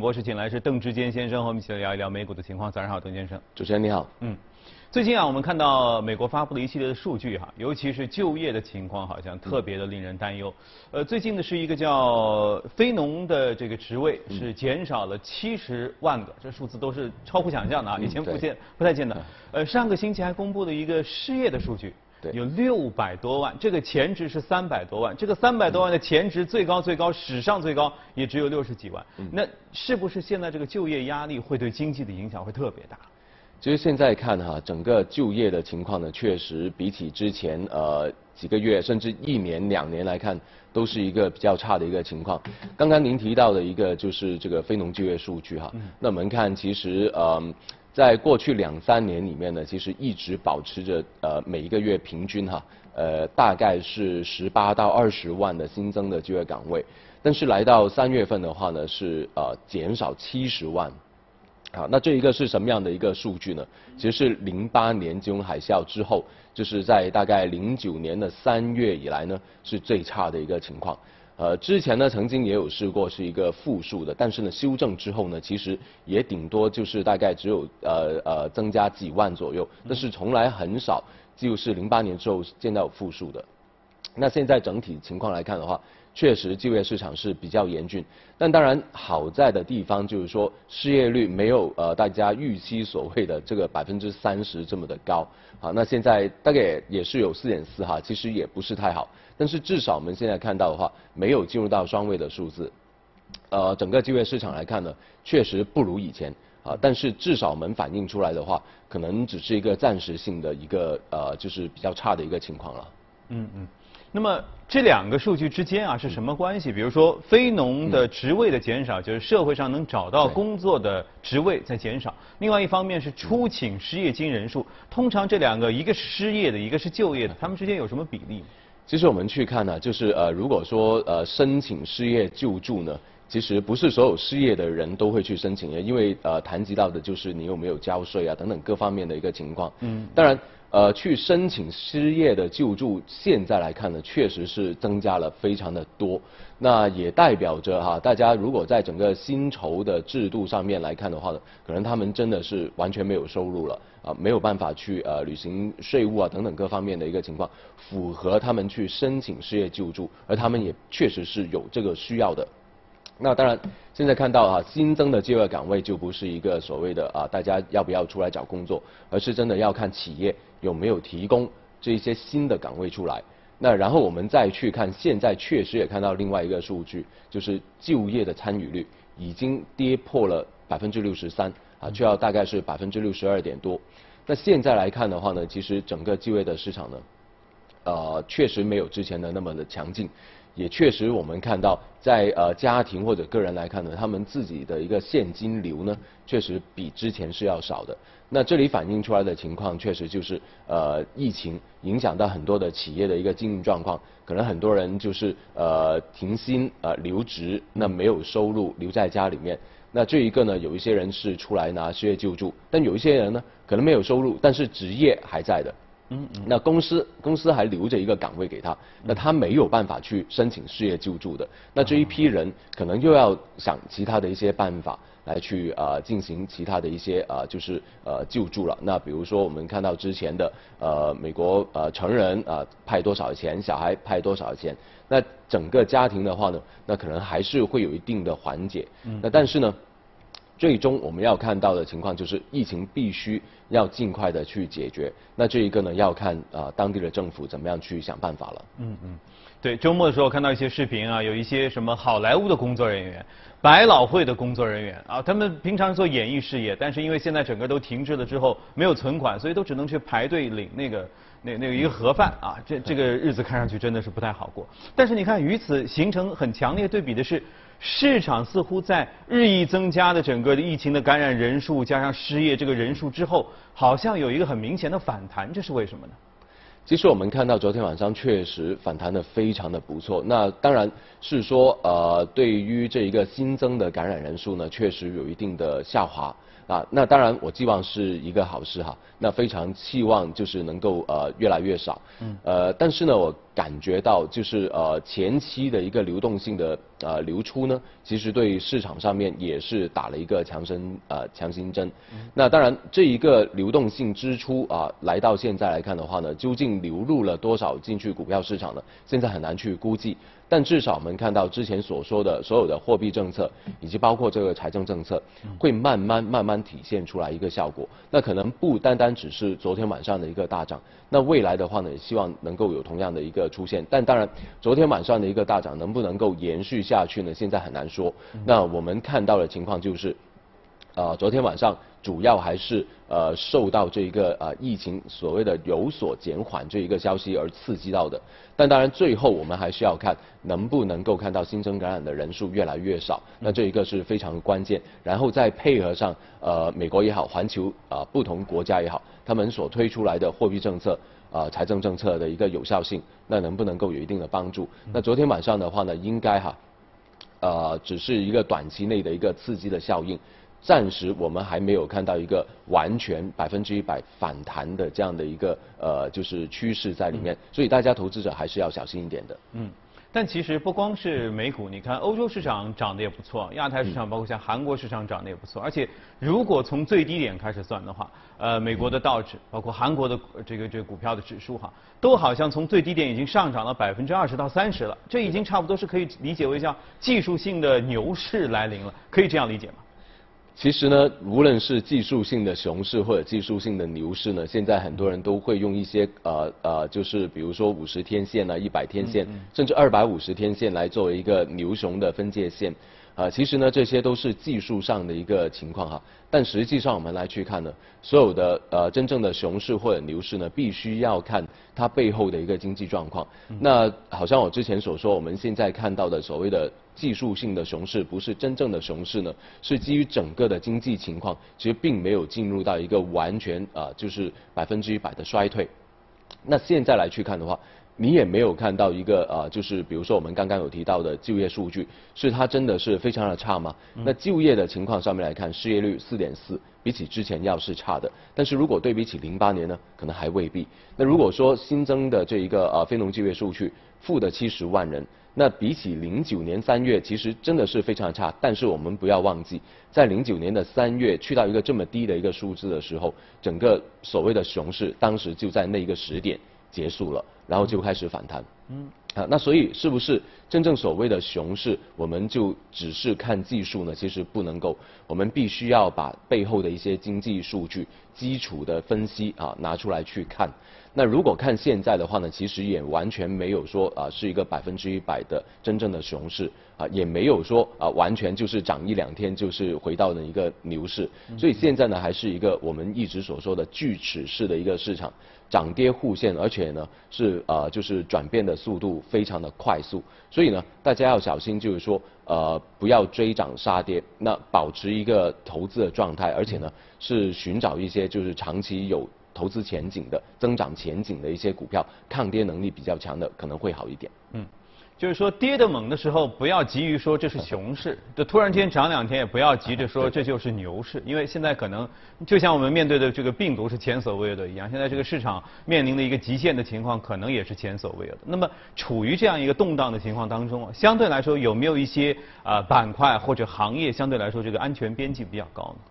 点博士请来是邓志坚先生，和我们一起来聊一聊美股的情况。早上好，邓先生。主持人你好。嗯，最近啊，我们看到美国发布了一系列的数据哈，尤其是就业的情况，好像特别的令人担忧。呃，最近的是一个叫非农的这个职位是减少了七十万个，这数字都是超乎想象的啊，以前不见不太见的。呃，上个星期还公布了一个失业的数据。有六百多万，这个前值是三百多万，这个三百多万的前值最高最高史上最高也只有六十几万，那是不是现在这个就业压力会对经济的影响会特别大？其实现在看哈，整个就业的情况呢，确实比起之前呃几个月甚至一年两年来看，都是一个比较差的一个情况。刚刚您提到的一个就是这个非农就业数据哈，那我们看其实呃。在过去两三年里面呢，其实一直保持着呃每一个月平均哈，呃大概是十八到二十万的新增的就业岗位，但是来到三月份的话呢，是呃减少七十万，好，那这一个是什么样的一个数据呢？其实是零八年金融海啸之后，就是在大概零九年的三月以来呢，是最差的一个情况。呃，之前呢曾经也有试过是一个负数的，但是呢修正之后呢，其实也顶多就是大概只有呃呃增加几万左右，但是从来很少就是零八年之后见到负数的。那现在整体情况来看的话，确实就业市场是比较严峻，但当然好在的地方就是说失业率没有呃大家预期所谓的这个百分之三十这么的高，好，那现在大概也是有四点四哈，其实也不是太好。但是至少我们现在看到的话，没有进入到双位的数字，呃，整个就业市场来看呢，确实不如以前啊。但是至少我们反映出来的话，可能只是一个暂时性的一个呃，就是比较差的一个情况了。嗯嗯。那么这两个数据之间啊是什么关系？比如说非农的职位的减少，就是社会上能找到工作的职位在减少；另外一方面是出请失业金人数。通常这两个，一个是失业的，一个是就业的，他们之间有什么比例？其实我们去看呢，就是呃，如果说呃申请失业救助呢，其实不是所有失业的人都会去申请的，因为呃谈及到的就是你有没有交税啊等等各方面的一个情况。嗯。当然。呃，去申请失业的救助，现在来看呢，确实是增加了非常的多。那也代表着哈，大家如果在整个薪酬的制度上面来看的话呢，可能他们真的是完全没有收入了啊，没有办法去呃履行税务啊等等各方面的一个情况，符合他们去申请失业救助，而他们也确实是有这个需要的。那当然，现在看到啊，新增的就业岗位就不是一个所谓的啊，大家要不要出来找工作，而是真的要看企业有没有提供这些新的岗位出来。那然后我们再去看，现在确实也看到另外一个数据，就是就业的参与率已经跌破了百分之六十三啊，就要大概是百分之六十二点多。那现在来看的话呢，其实整个就业的市场呢，呃，确实没有之前的那么的强劲。也确实，我们看到，在呃家庭或者个人来看呢，他们自己的一个现金流呢，确实比之前是要少的。那这里反映出来的情况，确实就是呃疫情影响到很多的企业的一个经营状况，可能很多人就是呃停薪呃留职，那没有收入留在家里面。那这一个呢，有一些人是出来拿失业救助，但有一些人呢，可能没有收入，但是职业还在的。嗯，那公司公司还留着一个岗位给他，那他没有办法去申请失业救助的，那这一批人可能又要想其他的一些办法来去呃进行其他的一些呃就是呃救助了。那比如说我们看到之前的呃美国呃成人啊派多少钱，小孩派多少钱，那整个家庭的话呢，那可能还是会有一定的缓解。嗯，那但是呢。最终我们要看到的情况就是疫情必须要尽快的去解决。那这一个呢，要看啊当地的政府怎么样去想办法了。嗯嗯，对，周末的时候看到一些视频啊，有一些什么好莱坞的工作人员、百老汇的工作人员啊，他们平常做演艺事业，但是因为现在整个都停滞了之后没有存款，所以都只能去排队领那个那 那个一个盒饭啊。这这个日子看上去真的是不太好过。但是你看，与此形成很强烈对比的是。市场似乎在日益增加的整个的疫情的感染人数加上失业这个人数之后，好像有一个很明显的反弹，这是为什么呢？其实我们看到昨天晚上确实反弹的非常的不错。那当然是说，呃，对于这一个新增的感染人数呢，确实有一定的下滑。啊，那当然我寄望是一个好事哈。那非常期望就是能够呃越来越少。嗯。呃，但是呢，我。感觉到，就是呃前期的一个流动性的呃流出呢，其实对市场上面也是打了一个强身呃强心针。那当然，这一个流动性支出啊，来到现在来看的话呢，究竟流入了多少进去股票市场呢？现在很难去估计。但至少我们看到之前所说的所有的货币政策，以及包括这个财政政策，会慢慢慢慢体现出来一个效果。那可能不单单只是昨天晚上的一个大涨，那未来的话呢，也希望能够有同样的一个出现。但当然，昨天晚上的一个大涨能不能够延续下去呢？现在很难说。那我们看到的情况就是，啊，昨天晚上。主要还是呃受到这一个呃疫情所谓的有所减缓这一个消息而刺激到的，但当然最后我们还是要看能不能够看到新增感染的人数越来越少，那这一个是非常关键。然后再配合上呃美国也好，环球啊不同国家也好，他们所推出来的货币政策啊财政政策的一个有效性，那能不能够有一定的帮助？那昨天晚上的话呢，应该哈呃只是一个短期内的一个刺激的效应。暂时我们还没有看到一个完全百分之一百反弹的这样的一个呃就是趋势在里面，所以大家投资者还是要小心一点的。嗯。但其实不光是美股，你看欧洲市场涨得也不错，亚太市场包括像韩国市场涨得也不错。而且如果从最低点开始算的话，呃，美国的道指，包括韩国的这个这个股票的指数哈，都好像从最低点已经上涨了百分之二十到三十了。这已经差不多是可以理解为叫技术性的牛市来临了，可以这样理解吗？其实呢，无论是技术性的熊市或者技术性的牛市呢，现在很多人都会用一些呃呃，就是比如说五十天线啊、一百天线，甚至二百五十天线来作为一个牛熊的分界线。啊，其实呢，这些都是技术上的一个情况哈。但实际上我们来去看呢，所有的呃真正的熊市或者牛市呢，必须要看它背后的一个经济状况。那好像我之前所说，我们现在看到的所谓的技术性的熊市，不是真正的熊市呢，是基于整个的经济情况，其实并没有进入到一个完全啊，就是百分之一百的衰退。那现在来去看的话。你也没有看到一个啊，就是比如说我们刚刚有提到的就业数据，是它真的是非常的差吗？那就业的情况上面来看，失业率四点四，比起之前要是差的。但是如果对比起零八年呢，可能还未必。那如果说新增的这一个呃非农就业数据负的七十万人，那比起零九年三月，其实真的是非常的差。但是我们不要忘记，在零九年的三月去到一个这么低的一个数字的时候，整个所谓的熊市当时就在那一个时点结束了。然后就开始反弹，嗯，啊，那所以是不是真正所谓的熊市，我们就只是看技术呢？其实不能够，我们必须要把背后的一些经济数据、基础的分析啊拿出来去看。那如果看现在的话呢，其实也完全没有说啊是一个百分之一百的真正的熊市啊，也没有说啊完全就是涨一两天就是回到了一个牛市。所以现在呢，还是一个我们一直所说的锯齿式的一个市场，涨跌互现，而且呢是呃就是转变的速度非常的快速。所以呢，大家要小心，就是说呃不要追涨杀跌，那保持一个投资的状态，而且呢是寻找一些就是长期有。投资前景的增长前景的一些股票，抗跌能力比较强的可能会好一点。嗯，就是说跌得猛的时候，不要急于说这是熊市，就突然间涨两天，也不要急着说 这就是牛市，因为现在可能就像我们面对的这个病毒是前所未有的一样，现在这个市场面临的一个极限的情况，可能也是前所未有的。那么处于这样一个动荡的情况当中啊，相对来说有没有一些啊板块或者行业相对来说这个安全边际比较高呢？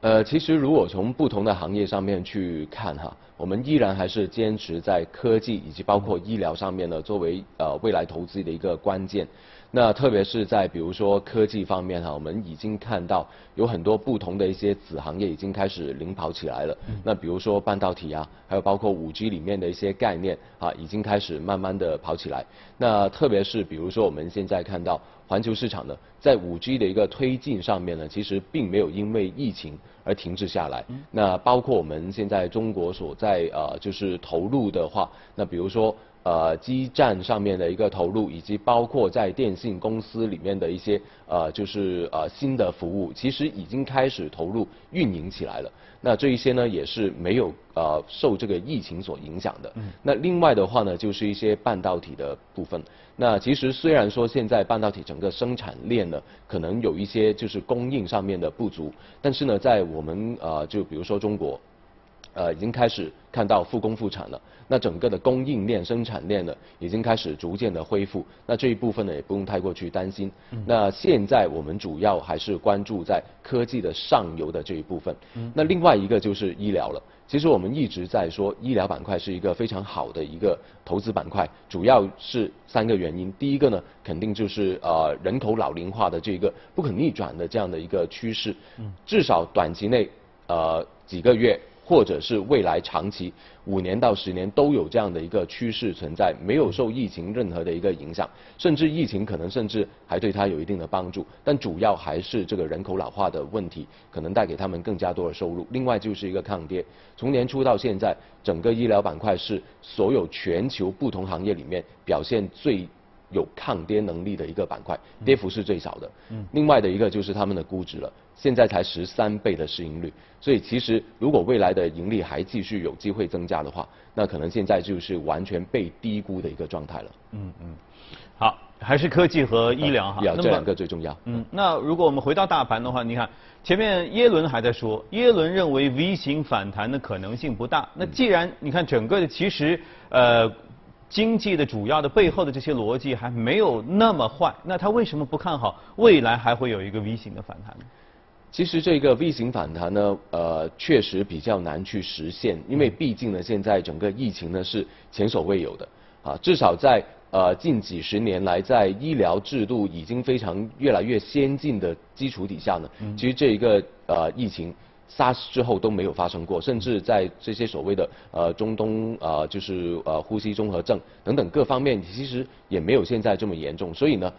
呃，其实如果从不同的行业上面去看哈，我们依然还是坚持在科技以及包括医疗上面呢，作为呃未来投资的一个关键。那特别是在比如说科技方面哈，我们已经看到有很多不同的一些子行业已经开始领跑起来了。那比如说半导体啊，还有包括五 G 里面的一些概念啊，已经开始慢慢的跑起来。那特别是比如说我们现在看到环球市场呢，在五 G 的一个推进上面呢，其实并没有因为疫情而停滞下来。那包括我们现在中国所在呃就是投入的话，那比如说。呃，基站上面的一个投入，以及包括在电信公司里面的一些呃，就是呃新的服务，其实已经开始投入运营起来了。那这一些呢，也是没有呃受这个疫情所影响的。那另外的话呢，就是一些半导体的部分。那其实虽然说现在半导体整个生产链呢，可能有一些就是供应上面的不足，但是呢，在我们呃就比如说中国。呃已经开始看到复工复产了。那整个的供应链、生产链呢，已经开始逐渐的恢复。那这一部分呢，也不用太过去担心。那现在我们主要还是关注在科技的上游的这一部分。那另外一个就是医疗了。其实我们一直在说，医疗板块是一个非常好的一个投资板块，主要是三个原因。第一个呢，肯定就是呃人口老龄化的这个不可逆转的这样的一个趋势，至少短期内呃几个月。或者是未来长期五年到十年都有这样的一个趋势存在，没有受疫情任何的一个影响，甚至疫情可能甚至还对它有一定的帮助，但主要还是这个人口老化的问题，可能带给他们更加多的收入。另外就是一个抗跌，从年初到现在，整个医疗板块是所有全球不同行业里面表现最有抗跌能力的一个板块，跌幅是最少的。嗯。另外的一个就是他们的估值了。现在才十三倍的市盈率，所以其实如果未来的盈利还继续有机会增加的话，那可能现在就是完全被低估的一个状态了。嗯嗯，好，还是科技和医疗哈，这两个最重要。嗯，那如果我们回到大盘的话，你看前面耶伦还在说，耶伦认为 V 型反弹的可能性不大。那既然你看整个的其实呃。经济的主要的背后的这些逻辑还没有那么坏，那他为什么不看好未来还会有一个 V 型的反弹呢？其实这个 V 型反弹呢，呃，确实比较难去实现，因为毕竟呢，现在整个疫情呢是前所未有的，啊，至少在呃近几十年来，在医疗制度已经非常越来越先进的基础底下呢，其实这一个呃疫情。SARS 之后都没有发生过，甚至在这些所谓的呃中东呃就是呃呼吸综合症等等各方面，其实也没有现在这么严重，所以呢。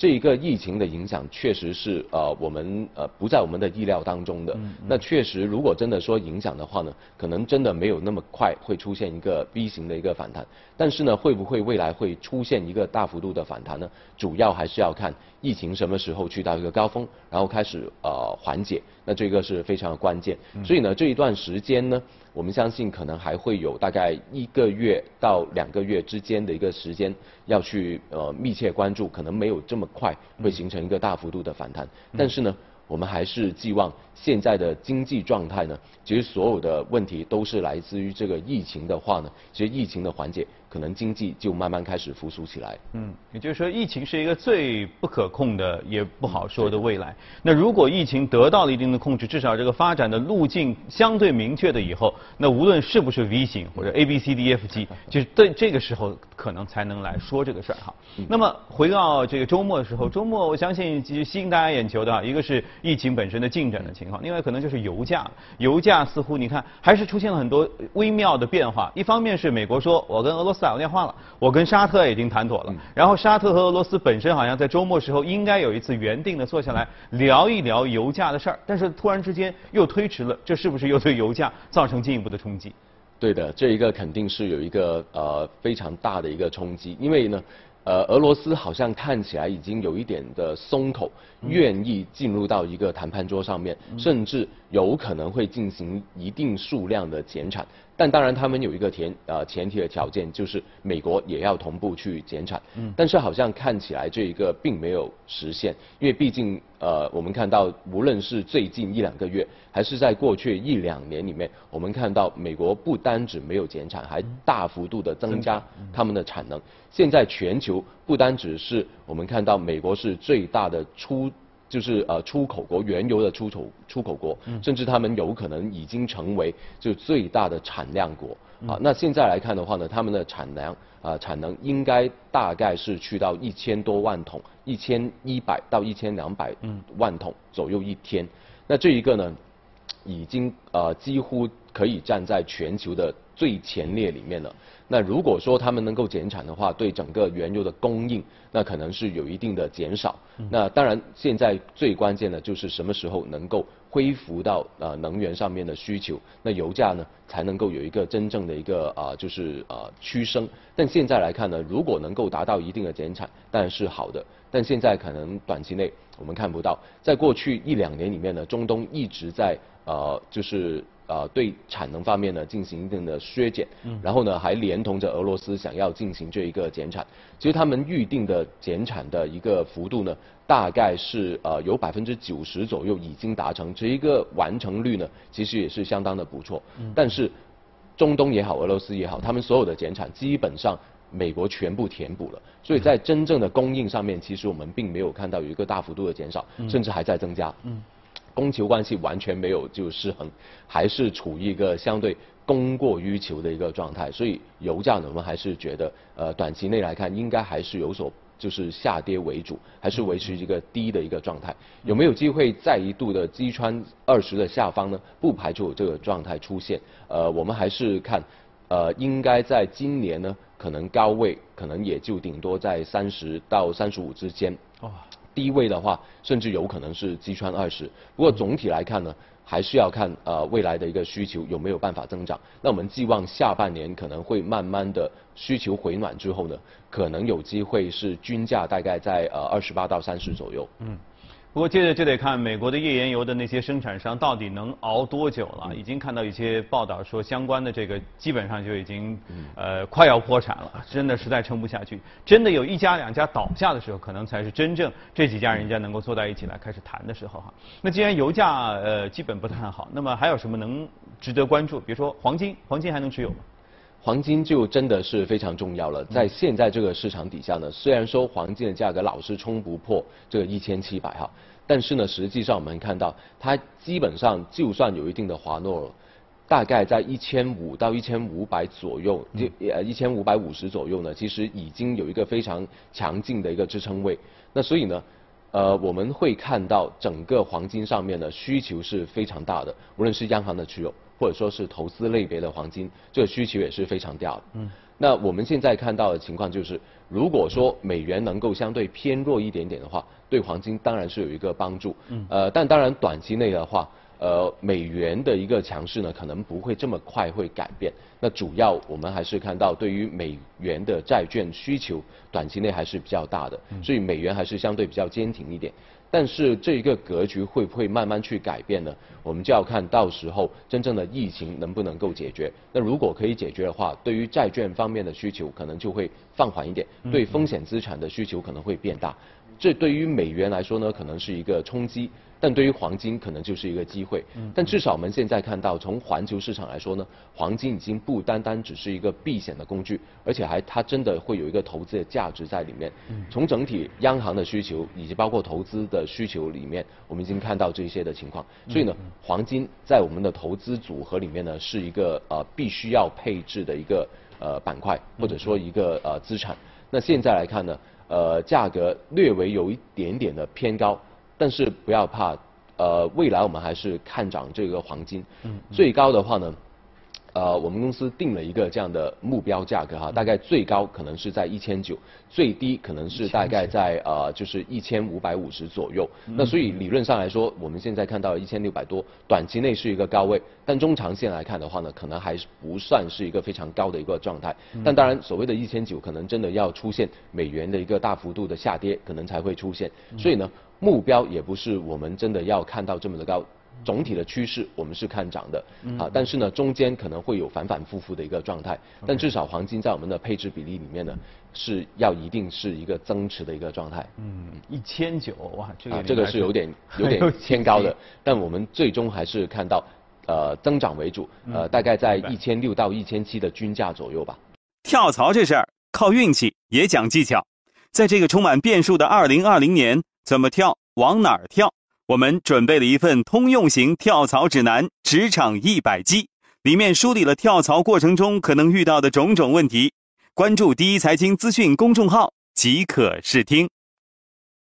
这一个疫情的影响确实是呃我们呃不在我们的意料当中的。那确实，如果真的说影响的话呢，可能真的没有那么快会出现一个 V 型的一个反弹。但是呢，会不会未来会出现一个大幅度的反弹呢？主要还是要看疫情什么时候去到一个高峰，然后开始呃缓解。那这个是非常的关键。所以呢，这一段时间呢。我们相信可能还会有大概一个月到两个月之间的一个时间要去呃密切关注，可能没有这么快会形成一个大幅度的反弹，但是呢。我们还是寄望现在的经济状态呢，其实所有的问题都是来自于这个疫情的话呢，其实疫情的缓解，可能经济就慢慢开始复苏起来。嗯，也就是说，疫情是一个最不可控的，也不好说的未来。那如果疫情得到了一定的控制，至少这个发展的路径相对明确的以后，那无论是不是 V 型或者 A B C D F G，就是对这个时候可能才能来说这个事儿哈。那么回到这个周末的时候，周末我相信其实吸引大家眼球的，一个是。疫情本身的进展的情况，另外可能就是油价，油价似乎你看还是出现了很多微妙的变化。一方面是美国说，我跟俄罗斯打过电话了，我跟沙特已经谈妥了，然后沙特和俄罗斯本身好像在周末时候应该有一次原定的坐下来聊一聊油价的事儿，但是突然之间又推迟了，这是不是又对油价造成进一步的冲击？对的，这一个肯定是有一个呃非常大的一个冲击，因为呢。呃，俄罗斯好像看起来已经有一点的松口，愿意进入到一个谈判桌上面，甚至有可能会进行一定数量的减产。但当然，他们有一个前呃前提的条件，就是美国也要同步去减产。嗯。但是好像看起来这一个并没有实现，因为毕竟呃我们看到，无论是最近一两个月，还是在过去一两年里面，我们看到美国不单只没有减产，还大幅度的增加他们的产能。现在全球不单只是我们看到美国是最大的出。就是呃出口国原油的出口出口国，甚至他们有可能已经成为就最大的产量国啊。那现在来看的话呢，他们的产量啊产能应该大概是去到一千多万桶，一千一百到一千两百万桶左右一天。那这一个呢，已经呃几乎可以站在全球的最前列里面了。那如果说他们能够减产的话，对整个原油的供应，那可能是有一定的减少。那当然，现在最关键的就是什么时候能够恢复到呃能源上面的需求，那油价呢才能够有一个真正的一个啊就是呃趋升。但现在来看呢，如果能够达到一定的减产，当然是好的。但现在可能短期内我们看不到，在过去一两年里面呢，中东一直在呃就是。呃对产能方面呢进行一定的削减，然后呢还连同着俄罗斯想要进行这一个减产。其实他们预定的减产的一个幅度呢，大概是呃有百分之九十左右已经达成，这一个完成率呢其实也是相当的不错。但是中东也好，俄罗斯也好，他们所有的减产基本上。美国全部填补了，所以在真正的供应上面，其实我们并没有看到有一个大幅度的减少，甚至还在增加。嗯，供求关系完全没有就失衡，还是处于一个相对供过于求的一个状态。所以油价呢，我们还是觉得，呃，短期内来看，应该还是有所就是下跌为主，还是维持一个低的一个状态。有没有机会再一度的击穿二十的下方呢？不排除有这个状态出现。呃，我们还是看，呃，应该在今年呢。可能高位可能也就顶多在三十到三十五之间，哦，低位的话甚至有可能是击穿二十。不过总体来看呢，还是要看呃未来的一个需求有没有办法增长。那我们寄望下半年可能会慢慢的需求回暖之后呢，可能有机会是均价大概在呃二十八到三十左右。嗯。不过接着就得看美国的页岩油的那些生产商到底能熬多久了。已经看到一些报道说，相关的这个基本上就已经呃快要破产了，真的实在撑不下去。真的有一家两家倒下的时候，可能才是真正这几家人家能够坐在一起来开始谈的时候哈。那既然油价呃基本不太好，那么还有什么能值得关注？比如说黄金，黄金还能持有吗？黄金就真的是非常重要了。在现在这个市场底下呢，虽然说黄金的价格老是冲不破这个一千七百哈，但是呢，实际上我们看到它基本上就算有一定的滑落，大概在一千五到一千五百左右，就呃一千五百五十左右呢，其实已经有一个非常强劲的一个支撑位。那所以呢，呃，我们会看到整个黄金上面的需求是非常大的，无论是央行的持有。或者说是投资类别的黄金，这个需求也是非常大的。嗯，那我们现在看到的情况就是，如果说美元能够相对偏弱一点点的话，对黄金当然是有一个帮助。嗯，呃，但当然短期内的话，呃，美元的一个强势呢，可能不会这么快会改变。那主要我们还是看到对于美元的债券需求，短期内还是比较大的，所以美元还是相对比较坚挺一点。但是这一个格局会不会慢慢去改变呢？我们就要看到时候真正的疫情能不能够解决。那如果可以解决的话，对于债券方面的需求可能就会放缓一点，对风险资产的需求可能会变大。这对于美元来说呢，可能是一个冲击。但对于黄金可能就是一个机会，但至少我们现在看到，从环球市场来说呢，黄金已经不单单只是一个避险的工具，而且还它真的会有一个投资的价值在里面。从整体央行的需求以及包括投资的需求里面，我们已经看到这些的情况。所以呢，黄金在我们的投资组合里面呢，是一个呃必须要配置的一个呃板块或者说一个呃资产。那现在来看呢，呃价格略微有一点点的偏高。但是不要怕，呃，未来我们还是看涨这个黄金。嗯。最高的话呢，呃，我们公司定了一个这样的目标价格哈，大概最高可能是在一千九，最低可能是大概在呃就是一千五百五十左右。那所以理论上来说，我们现在看到一千六百多，短期内是一个高位，但中长线来看的话呢，可能还是不算是一个非常高的一个状态。但当然，所谓的一千九，可能真的要出现美元的一个大幅度的下跌，可能才会出现。所以呢。目标也不是我们真的要看到这么的高，总体的趋势我们是看涨的，啊，但是呢中间可能会有反反复复的一个状态，但至少黄金在我们的配置比例里面呢是要一定是一个增持的一个状态。嗯，一千九哇，这个这个是有点 有点偏高的，但我们最终还是看到呃增长为主，呃大概在一千六到一千七的均价左右吧。跳槽这事儿靠运气也讲技巧，在这个充满变数的二零二零年。怎么跳？往哪儿跳？我们准备了一份通用型跳槽指南《职场一百击》，里面梳理了跳槽过程中可能遇到的种种问题。关注第一财经资讯公众号即可试听。